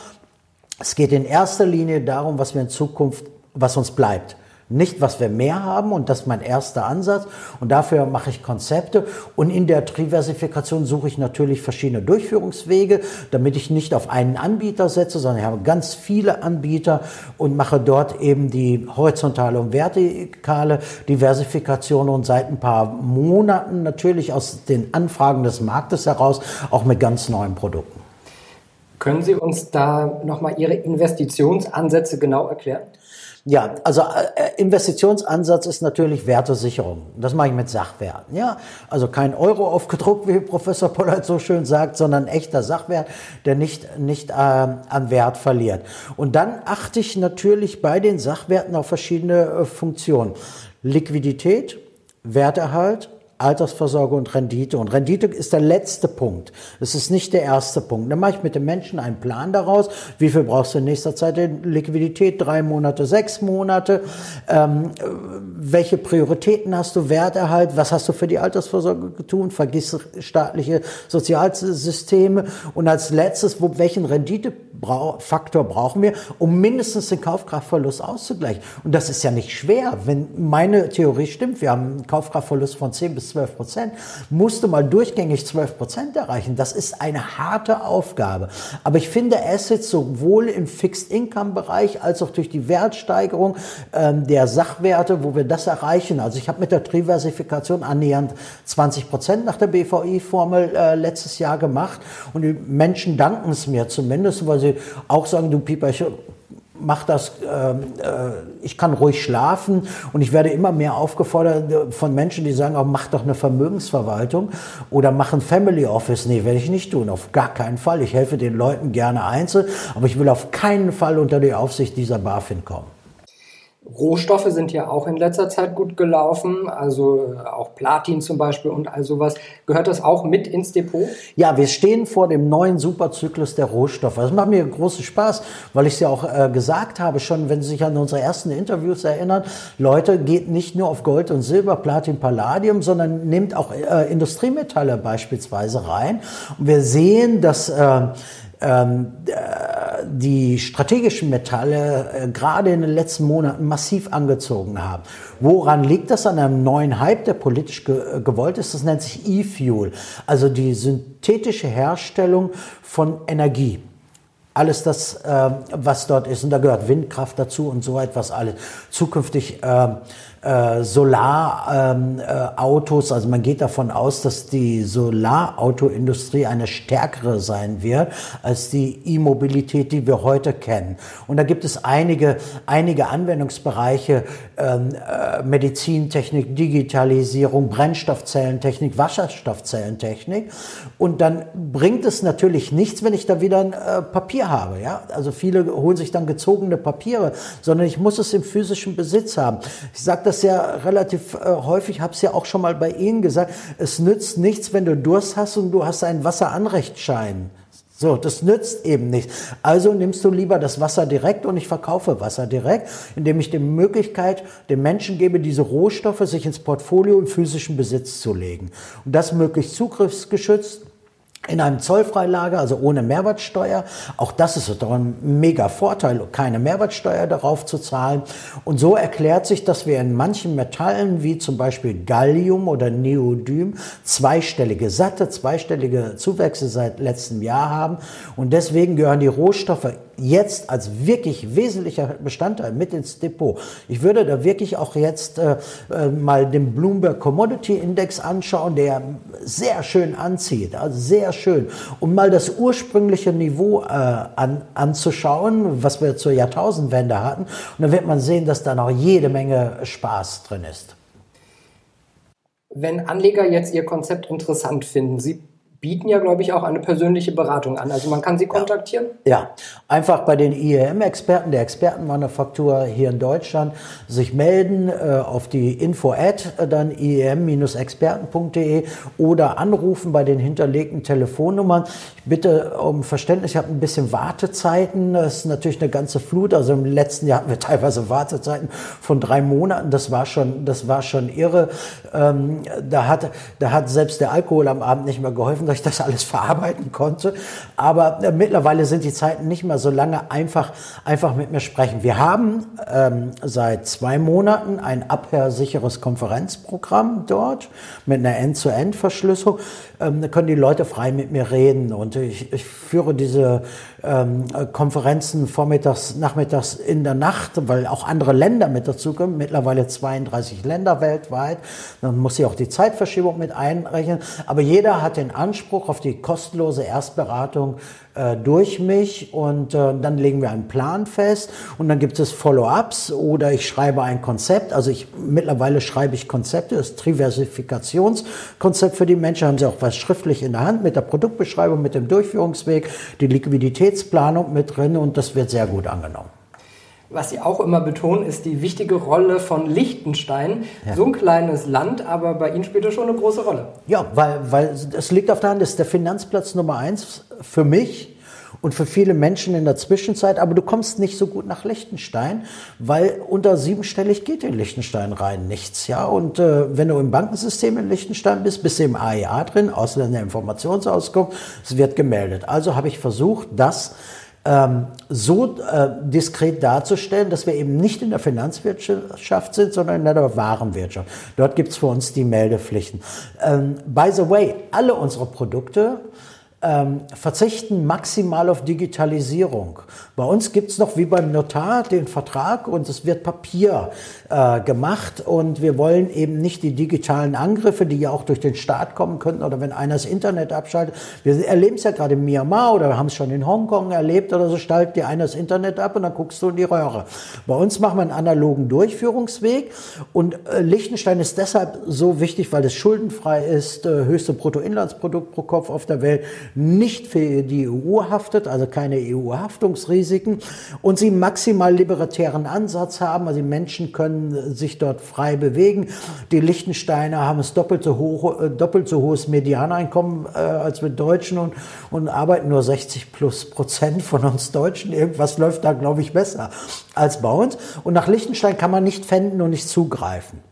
es geht in erster Linie darum, was wir in Zukunft, was uns bleibt nicht, was wir mehr haben und das ist mein erster Ansatz und dafür mache ich Konzepte und in der Diversifikation suche ich natürlich verschiedene Durchführungswege, damit ich nicht auf einen Anbieter setze, sondern ich habe ganz viele Anbieter und mache dort eben die horizontale und vertikale Diversifikation und seit ein paar Monaten natürlich aus den Anfragen des Marktes heraus auch mit ganz neuen Produkten. Können Sie uns da nochmal Ihre Investitionsansätze genau erklären? Ja, also äh, Investitionsansatz ist natürlich Wertesicherung. Das mache ich mit Sachwerten. Ja, also kein Euro aufgedruckt, wie Professor Pollard so schön sagt, sondern echter Sachwert, der nicht nicht äh, an Wert verliert. Und dann achte ich natürlich bei den Sachwerten auf verschiedene äh, Funktionen: Liquidität, Werterhalt, Altersvorsorge und Rendite. Und Rendite ist der letzte Punkt. Es ist nicht der erste Punkt. Dann mache ich mit dem Menschen einen Plan daraus. Wie viel brauchst du in nächster Zeit in Liquidität? Drei Monate, sechs Monate? Ähm, welche Prioritäten hast du? Werterhalt? Was hast du für die Altersvorsorge getan? Vergiss staatliche Sozialsysteme. Und als letztes, wo, welchen Renditefaktor brauchen wir, um mindestens den Kaufkraftverlust auszugleichen? Und das ist ja nicht schwer. Wenn meine Theorie stimmt, wir haben einen Kaufkraftverlust von 10 bis 12 Prozent, musste mal durchgängig 12 Prozent erreichen. Das ist eine harte Aufgabe. Aber ich finde Assets sowohl im Fixed-Income-Bereich als auch durch die Wertsteigerung ähm, der Sachwerte, wo wir das erreichen. Also ich habe mit der Diversifikation annähernd 20 Prozent nach der BVI-Formel äh, letztes Jahr gemacht. Und die Menschen danken es mir zumindest, weil sie auch sagen, du Pieper, ich mach das, äh, äh, ich kann ruhig schlafen und ich werde immer mehr aufgefordert äh, von Menschen, die sagen, oh, mach doch eine Vermögensverwaltung oder mach ein Family Office. Nee, werde ich nicht tun, auf gar keinen Fall. Ich helfe den Leuten gerne einzeln, aber ich will auf keinen Fall unter die Aufsicht dieser BaFin kommen. Rohstoffe sind ja auch in letzter Zeit gut gelaufen, also äh, auch Platin zum Beispiel und all sowas. Gehört das auch mit ins Depot? Ja, wir stehen vor dem neuen Superzyklus der Rohstoffe. Das macht mir großen Spaß, weil ich es ja auch äh, gesagt habe, schon wenn Sie sich an unsere ersten Interviews erinnern, Leute, geht nicht nur auf Gold und Silber, Platin, Palladium, sondern nehmt auch äh, Industriemetalle beispielsweise rein. Und wir sehen, dass äh, ähm, die strategischen Metalle äh, gerade in den letzten Monaten massiv angezogen haben. Woran liegt das? An einem neuen Hype, der politisch ge äh, gewollt ist. Das nennt sich E-Fuel, also die synthetische Herstellung von Energie alles das, äh, was dort ist. Und da gehört Windkraft dazu und so etwas alles. Zukünftig äh, äh, Solarautos. Ähm, äh, also man geht davon aus, dass die Solarautoindustrie eine stärkere sein wird als die E-Mobilität, die wir heute kennen. Und da gibt es einige, einige Anwendungsbereiche, ähm, äh, Medizintechnik, Digitalisierung, Brennstoffzellentechnik, Wasserstoffzellentechnik. Und dann bringt es natürlich nichts, wenn ich da wieder ein äh, Papier habe. Ja? Also viele holen sich dann gezogene Papiere, sondern ich muss es im physischen Besitz haben. Ich sage das ja relativ äh, häufig, habe es ja auch schon mal bei Ihnen gesagt, es nützt nichts, wenn du Durst hast und du hast einen Wasseranrechtsschein. So, das nützt eben nicht. Also nimmst du lieber das Wasser direkt und ich verkaufe Wasser direkt, indem ich die Möglichkeit den Menschen gebe, diese Rohstoffe sich ins Portfolio im physischen Besitz zu legen. Und das möglichst zugriffsgeschützt, in einem Zollfreilager, also ohne Mehrwertsteuer. Auch das ist doch ein mega Vorteil, keine Mehrwertsteuer darauf zu zahlen. Und so erklärt sich, dass wir in manchen Metallen, wie zum Beispiel Gallium oder Neodym, zweistellige, satte, zweistellige Zuwächse seit letztem Jahr haben. Und deswegen gehören die Rohstoffe jetzt als wirklich wesentlicher Bestandteil mit ins Depot. Ich würde da wirklich auch jetzt äh, äh, mal den Bloomberg Commodity Index anschauen, der sehr schön anzieht, also sehr schön, um mal das ursprüngliche Niveau äh, an, anzuschauen, was wir zur Jahrtausendwende hatten. Und dann wird man sehen, dass da noch jede Menge Spaß drin ist. Wenn Anleger jetzt Ihr Konzept interessant finden, Sie bieten ja, glaube ich, auch eine persönliche Beratung an. Also man kann sie kontaktieren? Ja, einfach bei den IEM-Experten der Expertenmanufaktur hier in Deutschland sich melden äh, auf die info-ad, äh, dann iem-experten.de oder anrufen bei den hinterlegten Telefonnummern. Bitte um Verständnis, ich habe ein bisschen Wartezeiten. Das ist natürlich eine ganze Flut. Also im letzten Jahr hatten wir *laughs* teilweise Wartezeiten von drei Monaten. Das war schon, das war schon irre. Ähm, da, hat, da hat selbst der Alkohol am Abend nicht mehr geholfen dass ich das alles *laughs* verarbeiten konnte. Aber äh, mittlerweile sind die Zeiten nicht mehr so lange. Einfach, einfach mit mir sprechen. Wir haben ähm, seit zwei Monaten ein abhörsicheres Konferenzprogramm dort mit einer End-zu-End-Verschlüsselung. Ähm, da können die Leute frei mit mir reden und ich, ich führe diese ähm, Konferenzen vormittags, nachmittags in der Nacht, weil auch andere Länder mit dazukommen, mittlerweile 32 Länder weltweit. Dann muss ich auch die Zeitverschiebung mit einrechnen. Aber jeder hat den Anspruch auf die kostenlose Erstberatung äh, durch mich und äh, dann legen wir einen Plan fest und dann gibt es Follow-ups oder ich schreibe ein Konzept. Also ich mittlerweile schreibe ich Konzepte, das Diversifikationskonzept für die Menschen, haben sie auch was schriftlich in der Hand mit der Produktbeschreibung, mit dem Durchführungsweg, die Liquiditätsplanung mit drin und das wird sehr gut angenommen. Was Sie auch immer betonen, ist die wichtige Rolle von Liechtenstein. Ja. So ein kleines Land, aber bei Ihnen spielt es schon eine große Rolle. Ja, weil, weil es liegt auf der Hand, es ist der Finanzplatz Nummer eins für mich und für viele Menschen in der Zwischenzeit, aber du kommst nicht so gut nach Liechtenstein, weil unter siebenstellig geht in Liechtenstein rein nichts, ja. Und äh, wenn du im Bankensystem in Liechtenstein bist, bist du im AEA drin, Ausländer Informationsauskunft, es wird gemeldet. Also habe ich versucht, das ähm, so äh, diskret darzustellen, dass wir eben nicht in der Finanzwirtschaft sind, sondern in der Warenwirtschaft. Dort gibt es für uns die Meldepflichten. Ähm, by the way, alle unsere Produkte ähm, verzichten maximal auf Digitalisierung. Bei uns gibt es noch wie beim Notar den Vertrag und es wird Papier äh, gemacht und wir wollen eben nicht die digitalen Angriffe, die ja auch durch den Staat kommen könnten oder wenn einer das Internet abschaltet. Wir erleben es ja gerade in Myanmar oder wir haben es schon in Hongkong erlebt oder so, schaltet dir einer das Internet ab und dann guckst du in die Röhre. Bei uns machen wir einen analogen Durchführungsweg und äh, Liechtenstein ist deshalb so wichtig, weil es schuldenfrei ist, äh, höchste Bruttoinlandsprodukt pro Kopf auf der Welt nicht für die EU haftet, also keine EU-Haftungsrisiken und sie maximal libertären Ansatz haben, also die Menschen können sich dort frei bewegen. Die Liechtensteiner haben es doppelt so, hoch, äh, doppelt so hohes Medianeinkommen äh, als wir Deutschen und, und arbeiten nur 60 plus Prozent von uns Deutschen. Irgendwas läuft da, glaube ich, besser als bei uns. Und nach Liechtenstein kann man nicht fänden und nicht zugreifen.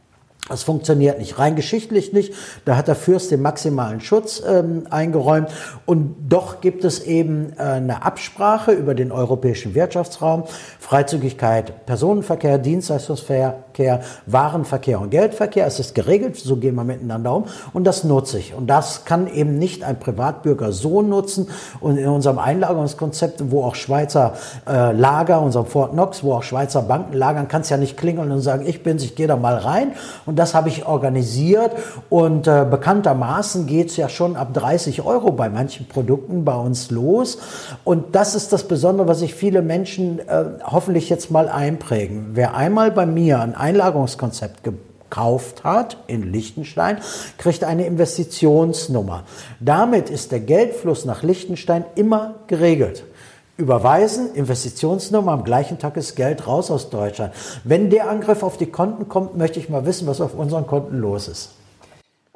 Das funktioniert nicht, rein geschichtlich nicht. Da hat der Fürst den maximalen Schutz ähm, eingeräumt. Und doch gibt es eben äh, eine Absprache über den europäischen Wirtschaftsraum, Freizügigkeit, Personenverkehr, Dienstleistungsverkehr, Warenverkehr und Geldverkehr. Es ist geregelt, so gehen wir miteinander um. Und das nutze ich. Und das kann eben nicht ein Privatbürger so nutzen. Und in unserem Einlagerungskonzept, wo auch Schweizer äh, Lager, unserem Fort Knox, wo auch Schweizer Banken lagern, kann es ja nicht klingeln und sagen, ich bin's, ich gehe da mal rein. Und das habe ich organisiert und äh, bekanntermaßen es ja schon ab 30 Euro bei manchen Produkten bei uns los. Und das ist das Besondere, was sich viele Menschen äh, hoffentlich jetzt mal einprägen. Wer einmal bei mir ein Einlagerungskonzept gekauft hat in Liechtenstein, kriegt eine Investitionsnummer. Damit ist der Geldfluss nach Liechtenstein immer geregelt überweisen, Investitionsnummer, am gleichen Tag ist Geld raus aus Deutschland. Wenn der Angriff auf die Konten kommt, möchte ich mal wissen, was auf unseren Konten los ist.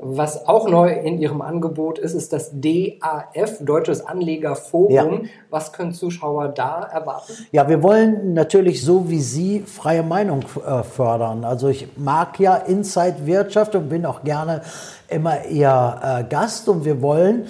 Was auch neu in Ihrem Angebot ist, ist das DAF, Deutsches Anlegerforum. Ja. Was können Zuschauer da erwarten? Ja, wir wollen natürlich so wie Sie freie Meinung äh, fördern. Also ich mag ja Inside Wirtschaft und bin auch gerne immer Ihr äh, Gast und wir wollen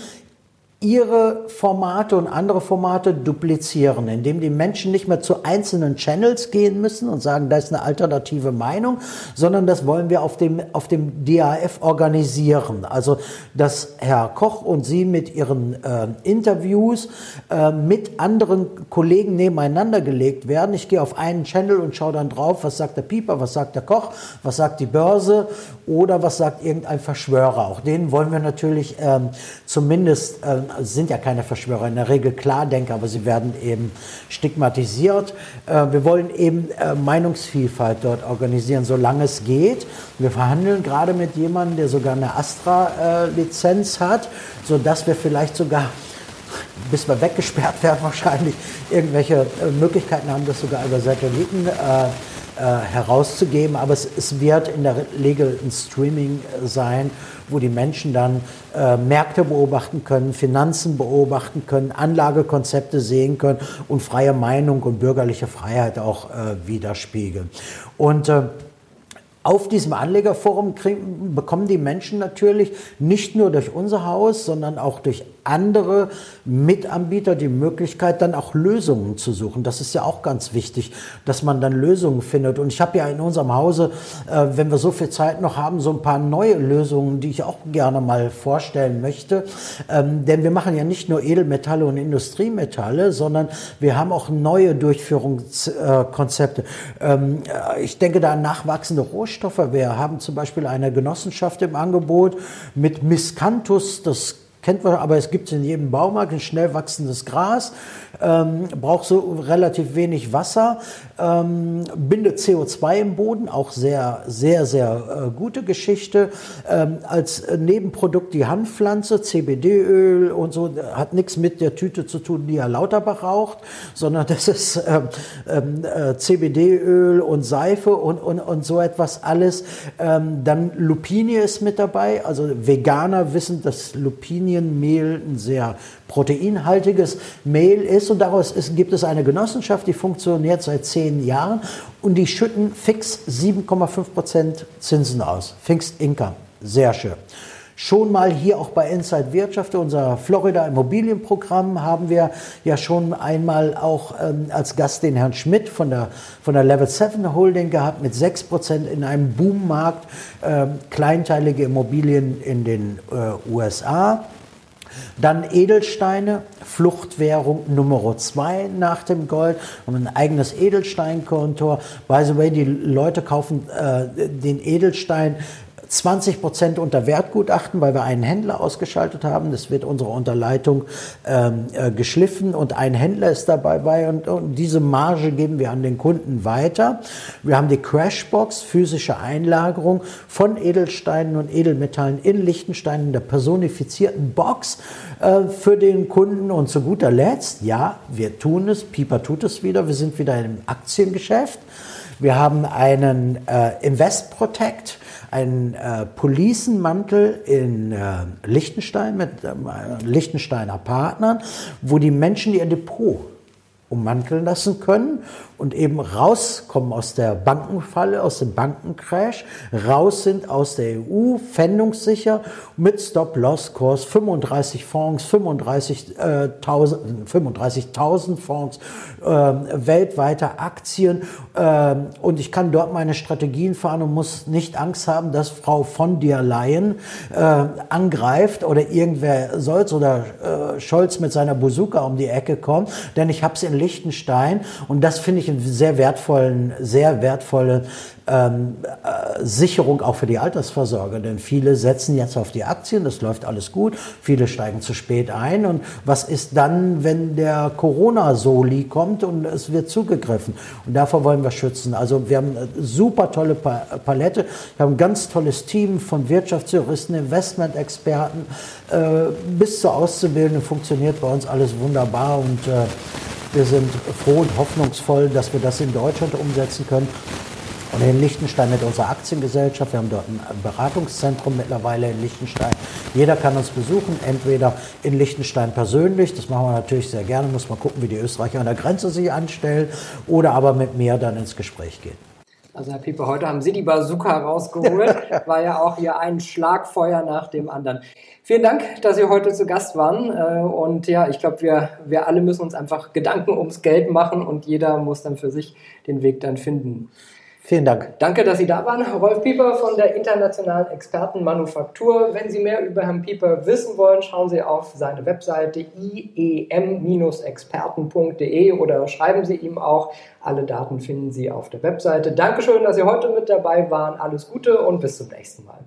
ihre Formate und andere Formate duplizieren, indem die Menschen nicht mehr zu einzelnen Channels gehen müssen und sagen, da ist eine alternative Meinung, sondern das wollen wir auf dem, auf dem DAF organisieren. Also, dass Herr Koch und Sie mit Ihren äh, Interviews äh, mit anderen Kollegen nebeneinander gelegt werden. Ich gehe auf einen Channel und schaue dann drauf, was sagt der Pieper, was sagt der Koch, was sagt die Börse oder was sagt irgendein Verschwörer. Auch denen wollen wir natürlich ähm, zumindest ähm, sind ja keine Verschwörer, in der Regel Klardenker, aber sie werden eben stigmatisiert. Äh, wir wollen eben äh, Meinungsvielfalt dort organisieren, solange es geht. Wir verhandeln gerade mit jemandem, der sogar eine Astra-Lizenz hat, sodass wir vielleicht sogar bis wir weggesperrt werden *laughs* wahrscheinlich, irgendwelche äh, Möglichkeiten haben, das sogar über Satelliten äh, äh, herauszugeben. Aber es, es, wird in der Regel ein Streaming sein, wo die Menschen dann äh, Märkte beobachten können, Finanzen beobachten können, Anlagekonzepte sehen können und freie Meinung und bürgerliche Freiheit auch äh, widerspiegeln. Und äh, auf diesem Anlegerforum kriegen, bekommen die Menschen natürlich nicht nur durch unser Haus, sondern auch durch andere Mitanbieter die Möglichkeit, dann auch Lösungen zu suchen. Das ist ja auch ganz wichtig, dass man dann Lösungen findet. Und ich habe ja in unserem Hause, äh, wenn wir so viel Zeit noch haben, so ein paar neue Lösungen, die ich auch gerne mal vorstellen möchte. Ähm, denn wir machen ja nicht nur Edelmetalle und Industriemetalle, sondern wir haben auch neue Durchführungskonzepte. Ähm, äh, ich denke da an nachwachsende Rohstoffe. Wir haben zum Beispiel eine Genossenschaft im Angebot mit Miscanthus, das kennt man, aber es gibt in jedem Baumarkt, ein schnell wachsendes Gras, ähm, braucht so relativ wenig Wasser, ähm, bindet CO2 im Boden, auch sehr, sehr, sehr äh, gute Geschichte. Ähm, als Nebenprodukt die Hanfpflanze, CBD-Öl und so, hat nichts mit der Tüte zu tun, die Herr Lauterbach raucht, sondern das ist ähm, ähm, äh, CBD-Öl und Seife und, und, und so etwas alles. Ähm, dann Lupini ist mit dabei, also Veganer wissen, dass Lupinienmehl ein sehr proteinhaltiges Mehl ist und daraus ist, gibt es eine Genossenschaft, die funktioniert seit zehn Jahren und die schütten fix 7,5 Prozent Zinsen aus. Fixed Income. Sehr schön. Schon mal hier auch bei Inside Wirtschaft, unser Florida Immobilienprogramm, haben wir ja schon einmal auch ähm, als Gast den Herrn Schmidt von der, von der Level 7 Holding gehabt mit 6% in einem Boommarkt, ähm, kleinteilige Immobilien in den äh, USA. Dann Edelsteine, Fluchtwährung Nummer zwei nach dem Gold, haben ein eigenes Edelsteinkontor. By the way, die Leute kaufen äh, den Edelstein 20 Prozent unter Wertgutachten, weil wir einen Händler ausgeschaltet haben. Das wird unsere Unterleitung ähm, äh, geschliffen und ein Händler ist dabei bei und, und, diese Marge geben wir an den Kunden weiter. Wir haben die Crashbox, physische Einlagerung von Edelsteinen und Edelmetallen in Liechtenstein in der personifizierten Box äh, für den Kunden und zu guter Letzt, ja, wir tun es, Pieper tut es wieder, wir sind wieder im Aktiengeschäft. Wir haben einen äh, Invest Protect, einen äh, Policenmantel in äh, Liechtenstein mit äh, Liechtensteiner Partnern, wo die Menschen ihr Depot ummanteln lassen können und eben rauskommen aus der Bankenfalle, aus dem Bankencrash, raus sind aus der EU, fändungssicher, mit Stop-Loss-Kurs, 35 Fonds, 35.000 äh, 35 Fonds, äh, weltweite Aktien äh, und ich kann dort meine Strategien fahren und muss nicht Angst haben, dass Frau von der Leyen äh, angreift oder irgendwer Solz oder äh, Scholz mit seiner Bazooka um die Ecke kommt, denn ich habe es in Liechtenstein und das finde ich einen sehr wertvollen, sehr wertvolle ähm, äh, Sicherung auch für die Altersvorsorge. Denn viele setzen jetzt auf die Aktien, das läuft alles gut, viele steigen zu spät ein. Und was ist dann, wenn der Corona-Soli kommt und es wird zugegriffen? Und davor wollen wir schützen. Also wir haben eine super tolle Palette. Wir haben ein ganz tolles Team von Wirtschaftsjuristen, Investmentexperten äh, bis zur Auszubildenden funktioniert bei uns alles wunderbar und äh, wir sind froh und hoffnungsvoll, dass wir das in Deutschland umsetzen können. Und in Liechtenstein mit unserer Aktiengesellschaft. Wir haben dort ein Beratungszentrum mittlerweile in Liechtenstein. Jeder kann uns besuchen, entweder in Liechtenstein persönlich, das machen wir natürlich sehr gerne, muss man gucken, wie die Österreicher an der Grenze sich anstellen, oder aber mit mir dann ins Gespräch gehen. Also Herr Pieper, heute haben Sie die Bazooka rausgeholt. *laughs* War ja auch hier ein Schlagfeuer nach dem anderen. Vielen Dank, dass Sie heute zu Gast waren. Äh, und ja, ich glaube, wir, wir alle müssen uns einfach Gedanken ums Geld machen und jeder muss dann für sich den Weg dann finden. Vielen Dank. Danke, dass Sie da waren. Rolf Pieper von der Internationalen Expertenmanufaktur. Wenn Sie mehr über Herrn Pieper wissen wollen, schauen Sie auf seine Webseite iem-experten.de oder schreiben Sie ihm auch. Alle Daten finden Sie auf der Webseite. Dankeschön, dass Sie heute mit dabei waren. Alles Gute und bis zum nächsten Mal.